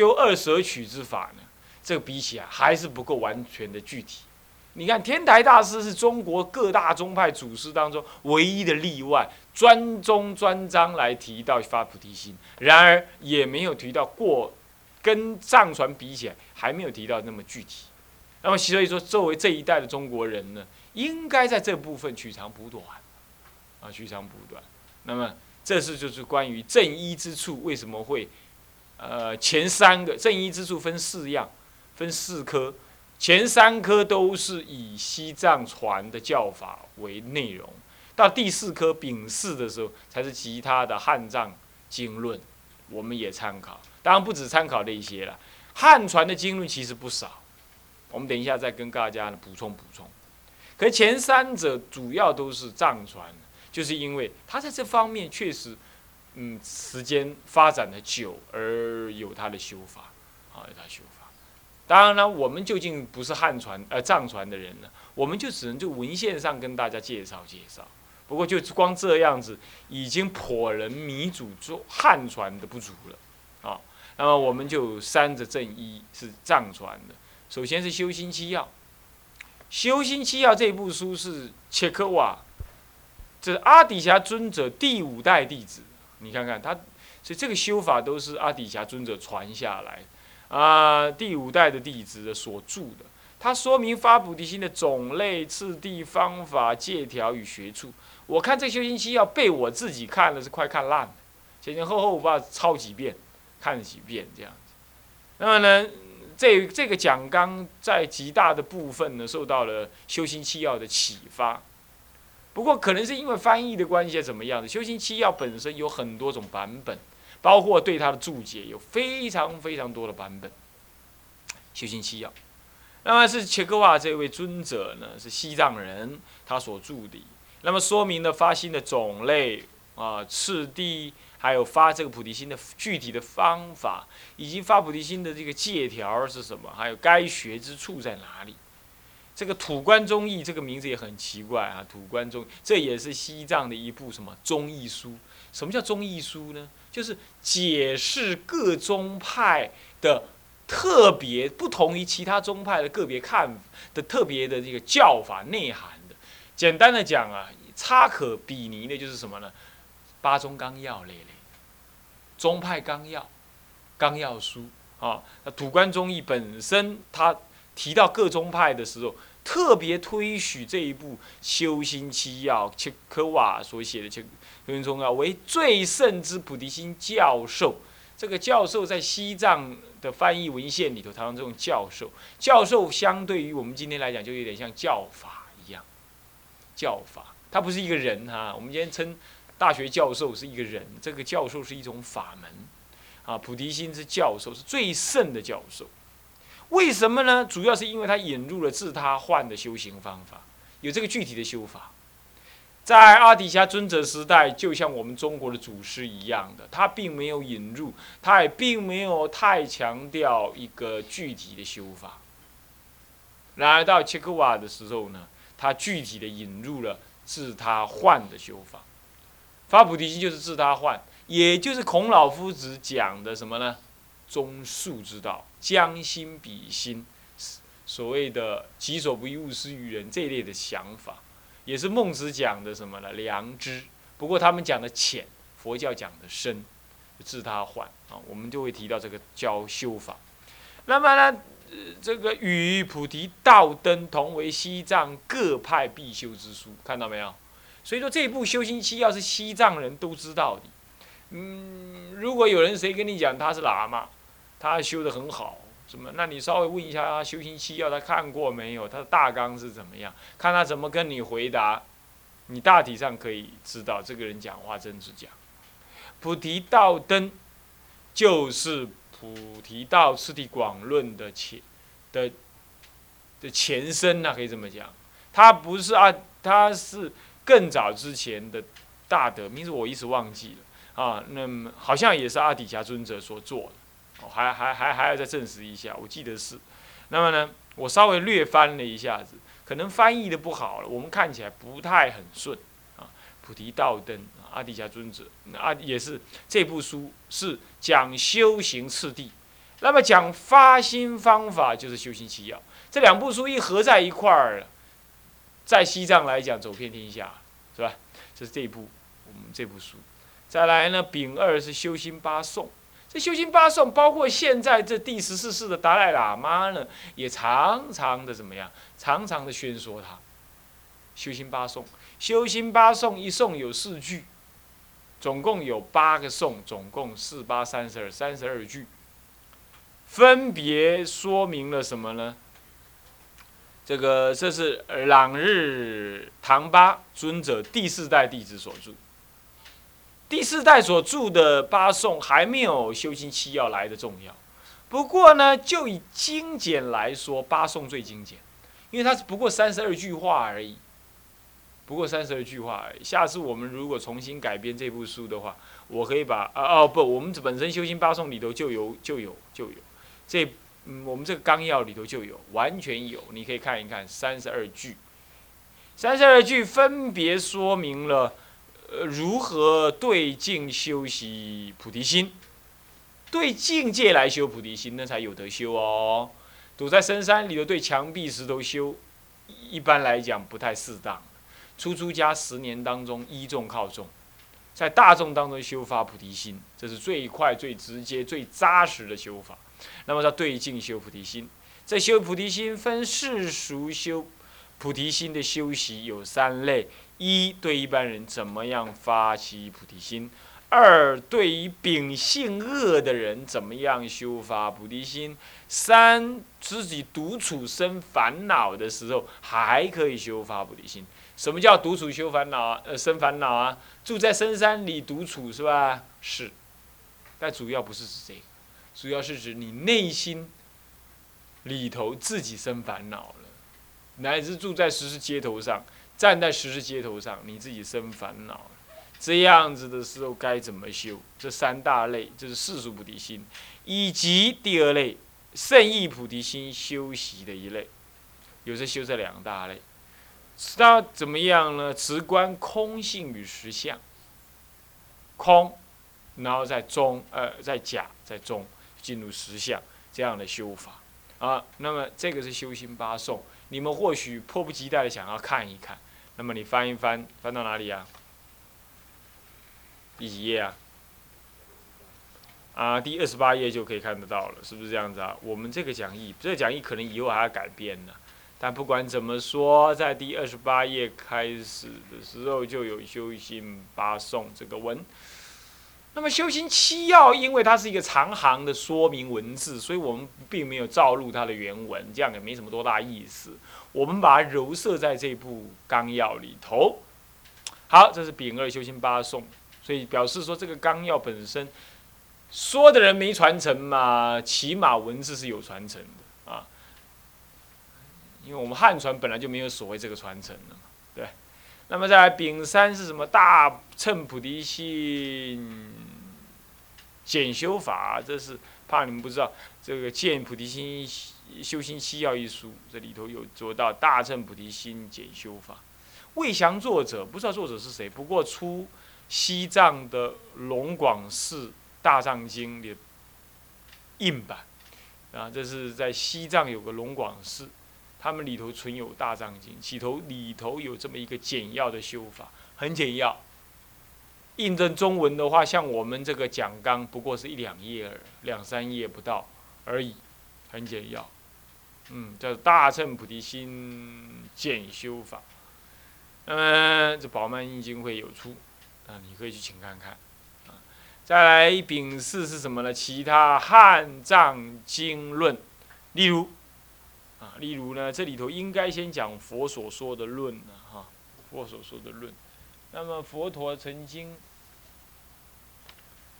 究二舍取之法呢，这个比起来还是不够完全的具体。你看，天台大师是中国各大宗派祖师当中唯一的例外，专宗专章来提到发菩提心，然而也没有提到过，跟藏传比起来，还没有提到那么具体。那么所以说，作为这一代的中国人呢，应该在这部分取长补短，啊，取长补短。那么这是就是关于正一之处为什么会，呃，前三个正一之处分四样，分四科。前三科都是以西藏传的教法为内容，到第四科丙四的时候，才是其他的汉藏经论，我们也参考。当然不止参考那些了，汉传的经论其实不少，我们等一下再跟大家补充补充。可前三者主要都是藏传，就是因为他在这方面确实，嗯，时间发展的久而有他的修法，啊，有他修法。当然了，我们究竟不是汉传呃藏传的人呢，我们就只能就文献上跟大家介绍介绍。不过就光这样子，已经颇人迷主做汉传的不足了啊。那么我们就三者正一是藏传的。首先是《修心七要》，《修心七要》这部书是切克瓦，这是阿底峡尊者第五代弟子。你看看他，所以这个修法都是阿底峡尊者传下来。啊，第五代的弟子所著的，他说明发菩提心的种类、次第、方法、借条与学处。我看这修行期要被我自己看了是快看烂了，前前后后我把它抄几遍，看了几遍这样子。那么呢，这这个讲纲在极大的部分呢，受到了修行七要的启发。不过可能是因为翻译的关系，怎么样的？修行七要本身有很多种版本。包括对他的注解有非常非常多的版本，《修行七要》，那么是切克瓦这位尊者呢，是西藏人，他所著的，那么说明了发心的种类啊、次第，还有发这个菩提心的具体的方法，以及发菩提心的这个借条是什么，还有该学之处在哪里。这个土观宗义这个名字也很奇怪啊，土观宗这也是西藏的一部什么宗义书？什么叫宗义书呢？就是解释各宗派的特别不同于其他宗派的个别看的特别的这个教法内涵的。简单的讲啊，差可比拟的就是什么呢？八宗纲要类类，宗派纲要、纲要书啊。那土观宗义本身，他提到各宗派的时候。特别推许这一部《修心七要》，切科瓦所写的《切修心中要》为最胜之菩提心教授。这个教授在西藏的翻译文献里头，他用这种教授。教授相对于我们今天来讲，就有点像教法一样。教法，他不是一个人哈。我们今天称大学教授是一个人，这个教授是一种法门。啊，菩提心是教授，是最胜的教授。为什么呢？主要是因为他引入了自他换的修行方法，有这个具体的修法。在阿底峡尊者时代，就像我们中国的祖师一样的，他并没有引入，他也并没有太强调一个具体的修法。然而到切克瓦的时候呢，他具体的引入了自他换的修法。发菩提心就是自他换，也就是孔老夫子讲的什么呢？中恕之道。将心比心，所谓的“己所不欲，勿施于人”这一类的想法，也是孟子讲的什么呢？良知。不过他们讲的浅，佛教讲的深，自他换啊，我们就会提到这个教修法。那么呢，这个与菩提道灯同为西藏各派必修之书，看到没有？所以说这部修心七要是西藏人都知道的。嗯，如果有人谁跟你讲他是喇嘛？他修的很好，什么？那你稍微问一下他修行七要，他看过没有？他的大纲是怎么样？看他怎么跟你回答，你大体上可以知道这个人讲话真是讲。菩提道灯就是菩提道次第广论的前的的前身那，可以这么讲。他不是啊，他是更早之前的大德，名字我一时忘记了啊。那么好像也是阿底峡尊者所做的。还还还还要再证实一下，我记得是。那么呢，我稍微略翻了一下子，可能翻译的不好了，我们看起来不太很顺啊。菩提道灯，阿底峡尊者，啊也是这部书是讲修行次第，那么讲发心方法就是修行七要，这两部书一合在一块儿，在西藏来讲走遍天下，是吧？这是这一部我们这部书。再来呢，丙二是修心八颂。这修心八颂，包括现在这第十四世的达赖喇嘛呢，也常常的怎么样？常常的宣说他。修心八颂，修心八颂一颂有四句，总共有八个颂，总共四八三十二，三十二句。分别说明了什么呢？这个这是朗日唐巴尊者第四代弟子所著。第四代所著的八颂还没有修行七要来的重要。不过呢，就以精简来说，八颂最精简，因为它是不过三十二句话而已。不过三十二句话而已。下次我们如果重新改编这部书的话，我可以把啊哦不，我们本身修行八颂里头就有就有就有。这，嗯，我们这个纲要里头就有，完全有，你可以看一看三十二句，三十二句分别说明了，呃，如何对境修习菩提心，对境界来修菩提心，那才有得修哦。躲在深山里头对墙壁石头修，一般来讲不太适当。出出家十年当中，依众靠众，在大众当中修发菩提心，这是最快、最直接、最扎实的修法。那么叫对境修菩提心，这修菩提心分世俗修菩提心的修习有三类：一对一般人怎么样发起菩提心；二对于秉性恶的人怎么样修发菩提心；三自己独处生烦恼的时候还可以修发菩提心。什么叫独处修烦恼？呃，生烦恼啊？住在深山里独处是吧？是，但主要不是指这个。主要是指你内心里头自己生烦恼，乃至住在十字街头上，站在十字街头上，你自己生烦恼，这样子的时候该怎么修？这三大类就是世俗菩提心，以及第二类圣意菩提心修习的一类，有时修这两大类，那怎么样呢？直观空性与实相，空，然后在中，呃，在假，在中。进入实相这样的修法啊，那么这个是修心八颂，你们或许迫不及待的想要看一看，那么你翻一翻，翻到哪里啊？第几页啊？啊，第二十八页就可以看得到了，是不是这样子啊？我们这个讲义，这个讲义可能以后还要改编呢，但不管怎么说，在第二十八页开始的时候就有修心八颂这个文。那么修行七要，因为它是一个长行的说明文字，所以我们并没有照录它的原文，这样也没什么多大意思。我们把它揉摄在这部纲要里头。好，这是丙二修行八颂，所以表示说这个纲要本身说的人没传承嘛，起码文字是有传承的啊。因为我们汉传本来就没有所谓这个传承的嘛，对。那么在丙三是什么？大乘菩提心简修法，这是怕你们不知道。这个《见菩提心修心七要》一书，这里头有做到大乘菩提心简修法。未详作者，不知道作者是谁。不过出西藏的龙广寺大藏经的印版啊，这是在西藏有个龙广寺。他们里头存有大藏经，起头里头有这么一个简要的修法，很简要。印证中文的话，像我们这个讲纲，不过是一两页、两三页不到而已，很简要。嗯，叫大乘菩提心简修法。嗯，这宝曼印经会有出，啊，你可以去请看看。啊，再来丙四是什么呢？其他汉藏经论，例如。啊，例如呢，这里头应该先讲佛所说的论呢，哈，佛所说的论。那么佛陀曾经，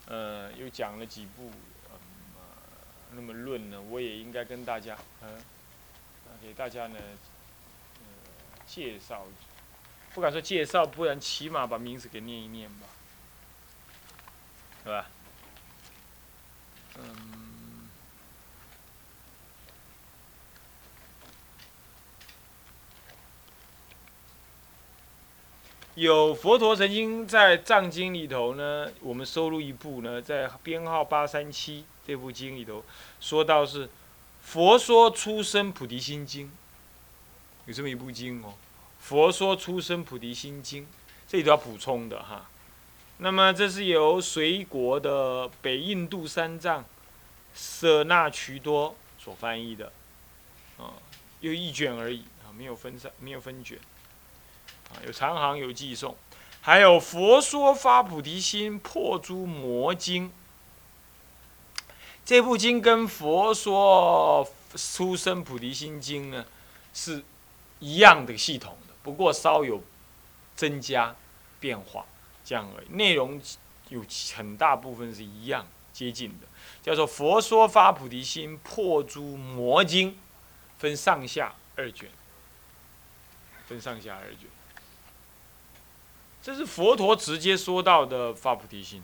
呃，又讲了几部，呃，那么论呢，我也应该跟大家，嗯，给大家呢，呃，介绍，不敢说介绍，不然起码把名字给念一念吧，是吧？嗯。有佛陀曾经在藏经里头呢，我们收录一部呢，在编号八三七，这部经里头说到是佛说出生菩提心经，有这么一部经哦。佛说出生菩提心经，这里都要补充的哈。那么这是由隋国的北印度三藏舍那渠多所翻译的，啊，有一卷而已啊，没有分散，没有分卷，啊，有长行有寄送，还有佛说发菩提心破诸魔经。这部经跟佛说出生菩提心经呢，是一样的系统的，不过稍有增加变化这样而已。内容有很大部分是一样接近的，叫做《佛说发菩提心破诸魔经》，分上下二卷，分上下二卷。这是佛陀直接说到的发菩提心。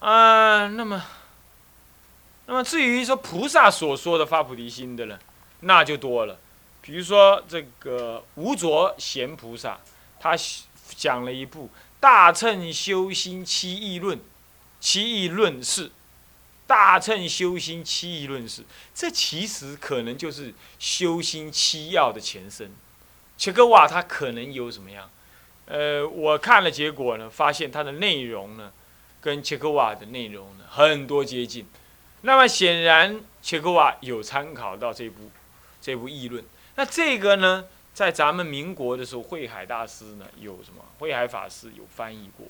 啊，那么，那么至于说菩萨所说的发菩提心的呢，那就多了。比如说这个无着贤菩萨，他讲了一部《大乘修心七义论》，七义论是《大乘修心七义论是，这其实可能就是修心七要的前身。切格瓦他可能有什么样？呃，我看了结果呢，发现它的内容呢。跟切克瓦的内容呢很多接近，那么显然切克瓦有参考到这部这部议论。那这个呢，在咱们民国的时候，慧海大师呢有什么？慧海法师有翻译过《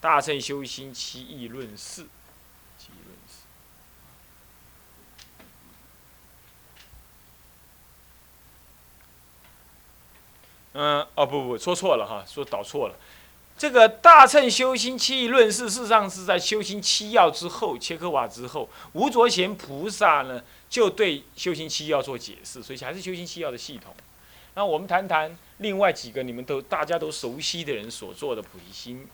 大乘修心七议论四》。七议论四。嗯，哦不不，说错了哈，说导错了。这个大乘修心七义论事，实上是在修心七要之后，切克瓦之后，吴卓贤菩萨呢就对修心七要做解释，所以还是修心七要的系统。那我们谈谈另外几个你们都大家都熟悉的人所做的菩提心，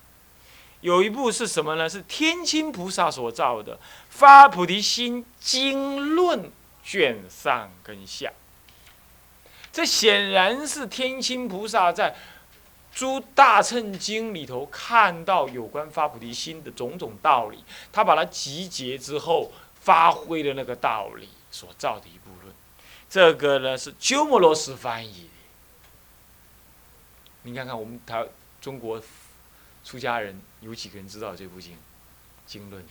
有一部是什么呢？是天亲菩萨所造的《发菩提心经论》卷上跟下，这显然是天亲菩萨在。诸大乘经里头看到有关发菩提心的种种道理，他把它集结之后，发挥了那个道理所造的一部论。这个呢是鸠摩罗什翻译的。你看看我们台中国出家人有几个人知道这部经经论？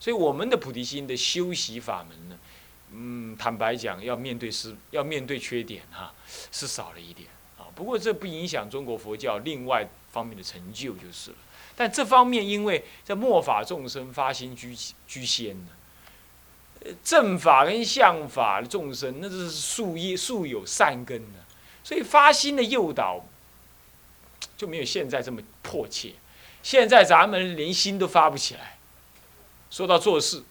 所以我们的菩提心的修习法门呢，嗯，坦白讲，要面对失，要面对缺点哈，是少了一点啊。不过这不影响中国佛教另外方面的成就就是了。但这方面，因为在末法众生发心居居先呢，正法跟相法的众生，那是树叶树有善根的，所以发心的诱导就没有现在这么迫切。现在咱们连心都发不起来，说到做事，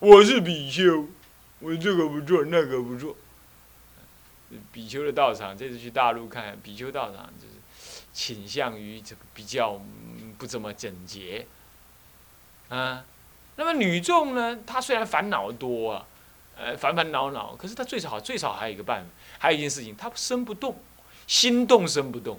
我是比丘，我这个不做，那个不做。比丘的道场，这次去大陆看，比丘道场就是倾向于这个比较不怎么整洁，啊，那么女众呢，她虽然烦恼多啊，呃，烦烦恼恼，可是她最少最少还有一个办法，还有一件事情，她身不动，心动身不动，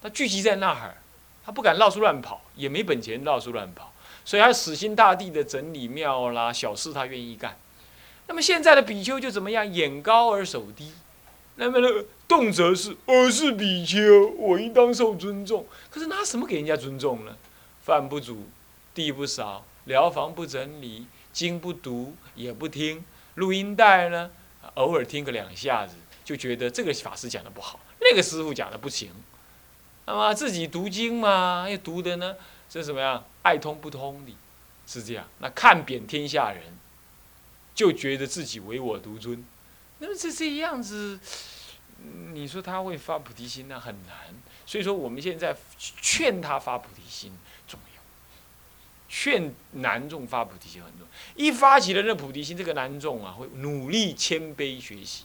她聚集在那儿，她不敢到处乱跑，也没本钱到处乱跑，所以他死心塌地的整理庙啦，小事他愿意干。那么现在的比丘就怎么样？眼高而手低。那么呢，动辄是我是比丘，我应当受尊重。可是拿什么给人家尊重呢？饭不煮，地不扫，疗房不整理，经不读，也不听。录音带呢，偶尔听个两下子，就觉得这个法师讲的不好，那个师傅讲的不行。那么自己读经嘛，又读的呢，是什么样？爱通不通的，是这样。那看扁天下人，就觉得自己唯我独尊。那么这这样子，你说他会发菩提心呢？很难。所以说我们现在劝他发菩提心重要，劝男众发菩提心很重要。一发起了那菩提心，这个男众啊会努力谦卑学习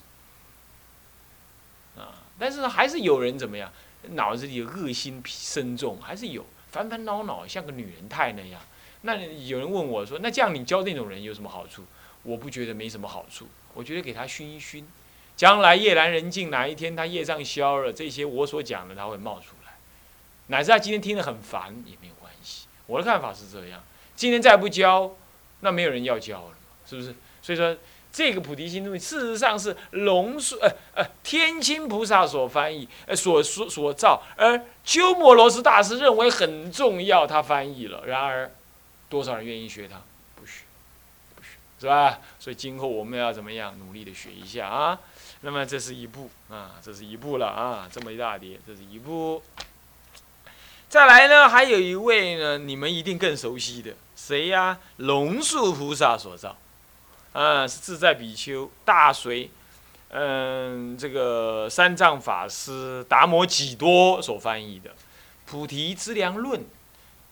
啊。但是，还是有人怎么样，脑子里有恶心深重，还是有烦烦恼恼，像个女人态那样。那有人问我说：“那这样你教那种人有什么好处？”我不觉得没什么好处。我觉得给他熏一熏，将来夜阑人静哪一天他业障消了，这些我所讲的他会冒出来，乃至他今天听得很烦也没有关系。我的看法是这样，今天再不教，那没有人要教了，是不是？所以说。这个菩提心论事实上是龙树呃呃天亲菩萨所翻译呃所所所造，而鸠摩罗什大师认为很重要，他翻译了。然而，多少人愿意学他？不学，不学，是吧？所以今后我们要怎么样努力的学一下啊？那么这是一步啊，这是一步了啊，这么一大叠，这是一步。再来呢，还有一位呢，你们一定更熟悉的，谁呀？龙树菩萨所造。啊，是自在比丘大随，嗯，这个三藏法师达摩几多所翻译的《菩提资粮论》，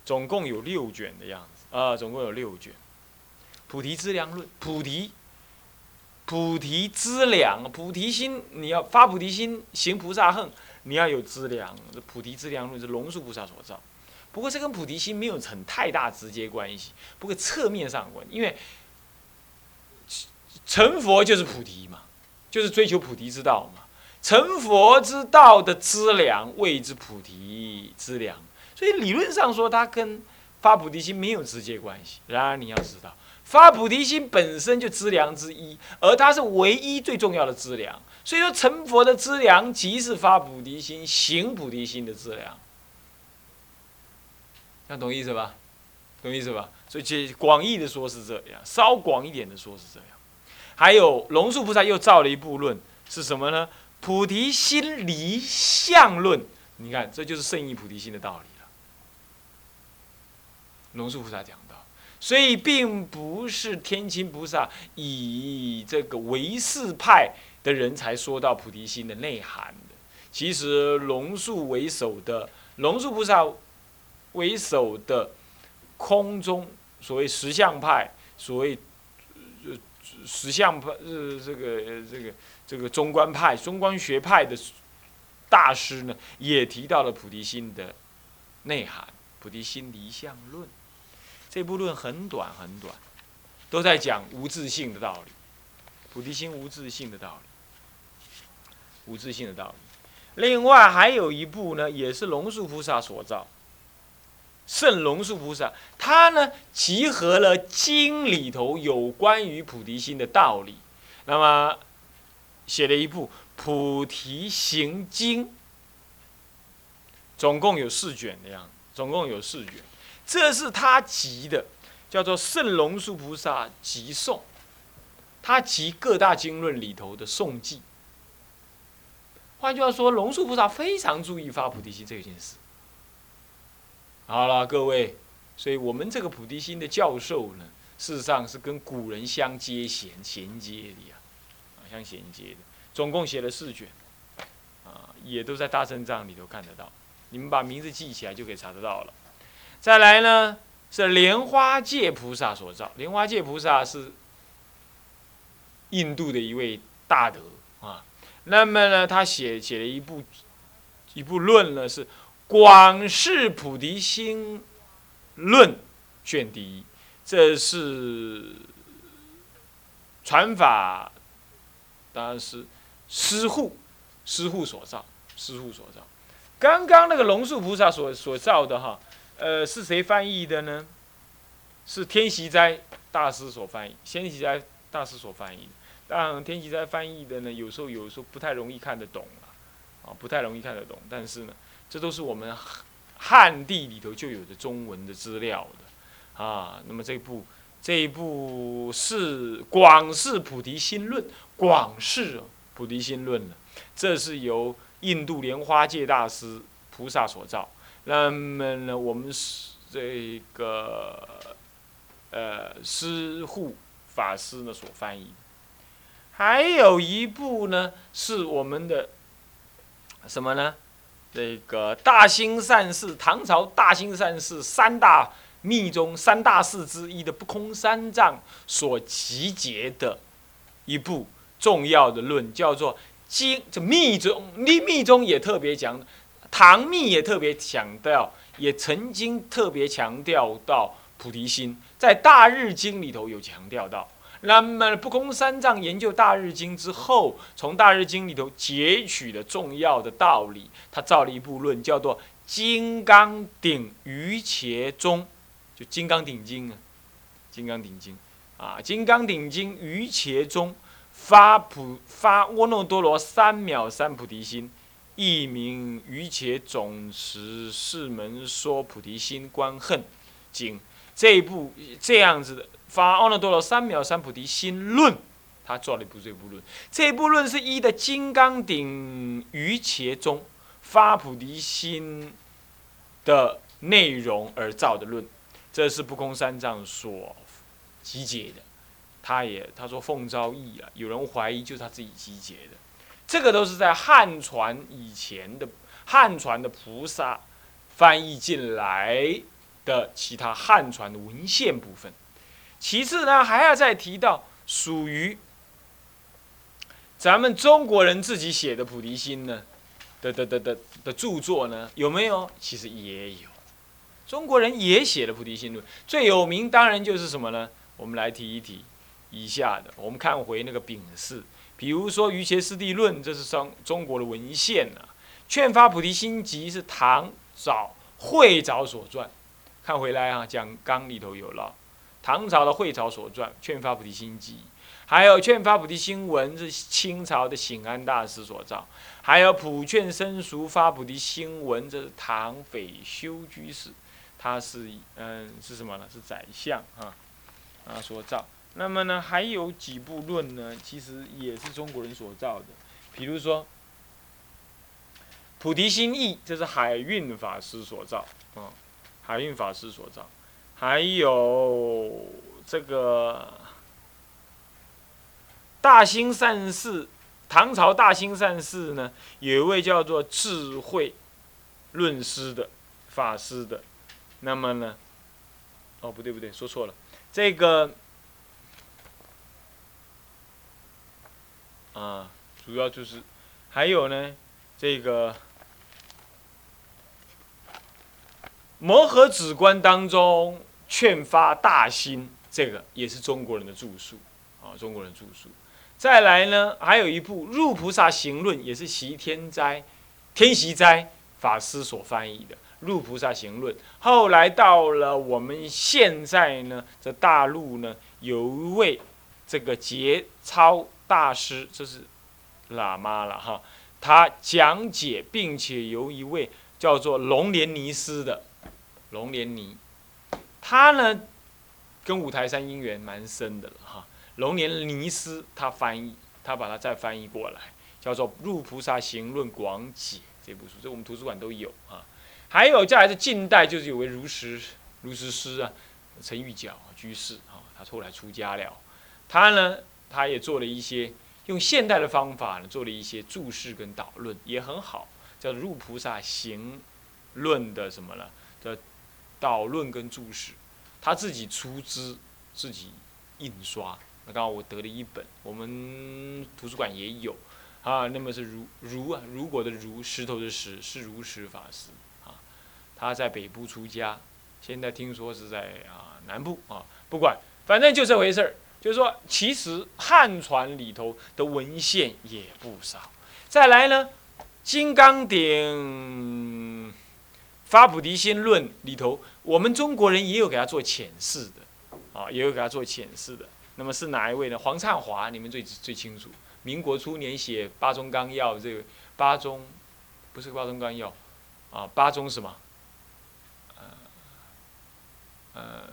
总共有六卷的样子啊，总共有六卷。《菩提资粮论》，菩提，菩提资粮，菩提心，你要发菩提心，行菩萨行，你要有资粮。这《菩提资粮论》是龙树菩萨所造，不过这跟菩提心没有很太大直接关系，不过侧面上关，因为。成佛就是菩提嘛，就是追求菩提之道嘛。成佛之道的资粮谓之菩提资粮，所以理论上说，它跟发菩提心没有直接关系。然而你要知道，发菩提心本身就资粮之一，而它是唯一最重要的资粮。所以说，成佛的资粮即是发菩提心、行菩提心的资粮。这样懂意思吧？懂意思吧？所以，这广义的说是这样，稍广一点的说是这样。还有龙树菩萨又造了一部论，是什么呢？菩提心离相论。你看，这就是圣意菩提心的道理了。龙树菩萨讲到，所以并不是天亲菩萨以这个唯识派的人才说到菩提心的内涵的。其实龙树为首的龙树菩萨为首的空中所谓实相派，所谓。实相派呃，这个这个这个中观派、中观学派的大师呢，也提到了菩提心的内涵，《菩提心离相论》这部论很短很短，都在讲无自性的道理，菩提心无自性的道理，无自性的道理。另外还有一部呢，也是龙树菩萨所造。圣龙树菩萨，他呢集合了经里头有关于菩提心的道理，那么写了一部《菩提行经》，总共有四卷的样子，总共有四卷，这是他集的，叫做《圣龙树菩萨集颂》，他集各大经论里头的颂记。换句话说，龙树菩萨非常注意发菩提心这件事。好了，各位，所以我们这个菩提心的教授呢，事实上是跟古人相接衔衔接的呀，啊，相衔接的，总共写了四卷，啊，也都在大正藏里头看得到，你们把名字记起来就可以查得到了。再来呢，是莲花戒菩萨所造，莲花戒菩萨是印度的一位大德啊，那么呢，他写写了一部一部论呢是。广释菩提心论卷第一，这是传法，当然是师护师护所造，师护所造。刚刚那个龙树菩萨所所造的哈，呃，是谁翻译的呢？是天习斋大师所翻译，天习斋大师所翻译。当然，天习斋翻译的呢，有时候有时候不太容易看得懂啊，不太容易看得懂。但是呢。这都是我们汉地里头就有的中文的资料的啊。那么这部这一部是《广释菩提心论》，《广释菩提心论》呢，这是由印度莲花戒大师菩萨所造。那么呢，我们是这个呃师护法师呢所翻译。还有一部呢，是我们的什么呢？这个大兴善寺，唐朝大兴善寺三大密宗三大寺之一的不空三藏所集结的一部重要的论，叫做《经》。这密宗，密密宗也特别讲，唐密也特别强调，也曾经特别强调到菩提心，在大日经里头有强调到。那么不空三藏研究大日经之后，从大日经里头截取的重要的道理，他造了一部论，叫做《金刚顶于伽中，就《金刚顶经》啊，《金刚顶经》啊，《金刚顶经》于伽中发普发阿耨多罗三藐三菩提心，一名《于伽总持四门说菩提心观恨经》这一部这样子的发阿耨多罗三藐三菩提心论。他做了一部这部论，这部论是一的《金刚顶瑜伽中发菩提心的内容而造的论，这是不空三藏所集结的。他也他说奉诏译啊，有人怀疑就是他自己集结的。这个都是在汉传以前的汉传的菩萨翻译进来的其他汉传的文献部分。其次呢，还要再提到属于。咱们中国人自己写的菩提心呢，的的的的的著作呢，有没有？其实也有，中国人也写了菩提心论，最有名当然就是什么呢？我们来提一提以下的，我们看回那个丙释，比如说《瑜伽师地论》，这是中中国的文献啊，《劝发菩提心集》是唐早慧藻所撰，看回来啊，讲纲里头有了，唐朝的慧藻所撰《劝发菩提心集》。还有《劝发菩提心文》是清朝的醒安大师所造，还有《普劝生熟发菩提心文》这是唐斐修居士，他是嗯是什么呢？是宰相啊啊所造。那么呢，还有几部论呢？其实也是中国人所造的，比如说《菩提心义》，这是海运法师所造啊，海运法师所造。还有这个。大兴善寺，唐朝大兴善寺呢，有一位叫做智慧论师的法师的，那么呢，哦不对不对，说错了，这个啊，主要就是还有呢，这个摩诃止观当中劝发大心，这个也是中国人的著述啊，中国人著述。再来呢，还有一部《入菩萨行论》，也是习天斋、天习斋法师所翻译的《入菩萨行论》。后来到了我们现在呢，这大陆呢，有一位这个节操大师，这是喇嘛了哈，他讲解，并且由一位叫做龙莲尼斯的龙莲尼，他呢跟五台山姻缘蛮深的了哈。龙年尼斯他翻译，他把它再翻译过来，叫做《入菩萨行论广解》这部书，这我们图书馆都有啊。还有再来是近代，就是有位如实如实师啊，陈玉角居士啊，他后来出家了，他呢，他也做了一些用现代的方法呢，做了一些注释跟导论，也很好，叫《入菩萨行论》的什么了导论跟注释，他自己出资自己印刷。那刚好我得了一本，我们图书馆也有，啊，那么是如如啊，如果的如，石头的石，是如实法师，啊，他在北部出家，现在听说是在啊南部啊，不管，反正就这回事儿，就是说，其实汉传里头的文献也不少。再来呢，《金刚顶发菩提心论》里头，我们中国人也有给他做浅释的，啊，也有给他做浅释的。那么是哪一位呢？黄灿华，你们最最清楚。民国初年写《八中纲要》，这个八中不是《八中纲要》，啊，八中什么？呃呃，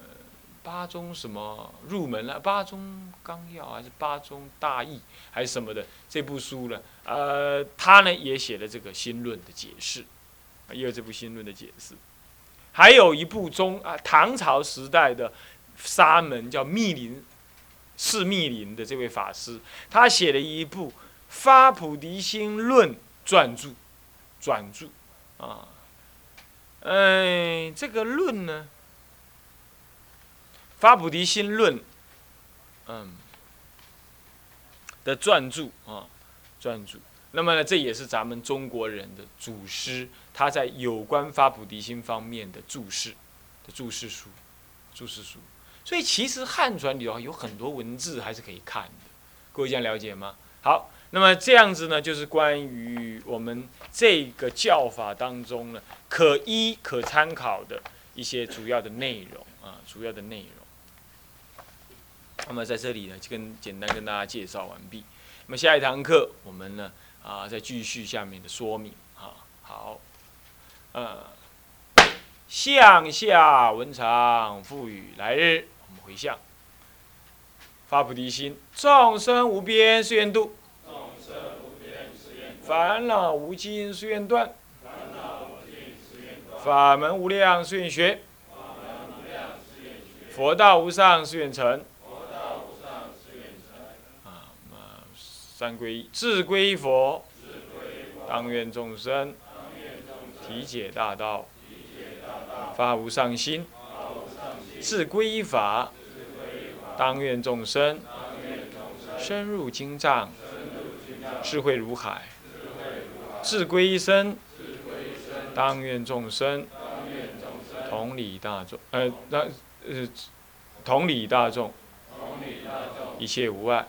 八中什么入门了？八中纲要还是八中大义还是什么的？这部书呢？呃，他呢也写了这个新论的解释，也有这部新论的解释。还有一部中啊，唐朝时代的沙门叫密林。是密林的这位法师，他写了一部《发菩提心论》撰著，转著，啊，哎，这个论呢，《发菩提心论》，嗯，的撰著啊，撰著。那么呢，这也是咱们中国人的祖师，他在有关发菩提心方面的注释的注释书，注释书。所以其实汉传里头有很多文字还是可以看的，各位这样了解吗？好，那么这样子呢，就是关于我们这个教法当中呢，可依可参考的一些主要的内容啊，主要的内容。那么在这里呢，就跟简单跟大家介绍完毕。那么下一堂课我们呢啊，再继续下面的说明啊。好，呃，向下文长赋予来日，我们回向，发菩提心，众生无边誓愿度。烦恼无尽誓愿断，法门无量誓愿学，佛道无上誓愿成。啊，三皈依，自皈依佛，当愿众生体解大道，发无上心；智皈依法，当愿众生深入经藏，智慧如海。智归一生，当愿众生同理大众，呃，那呃，同理大众，一切无碍。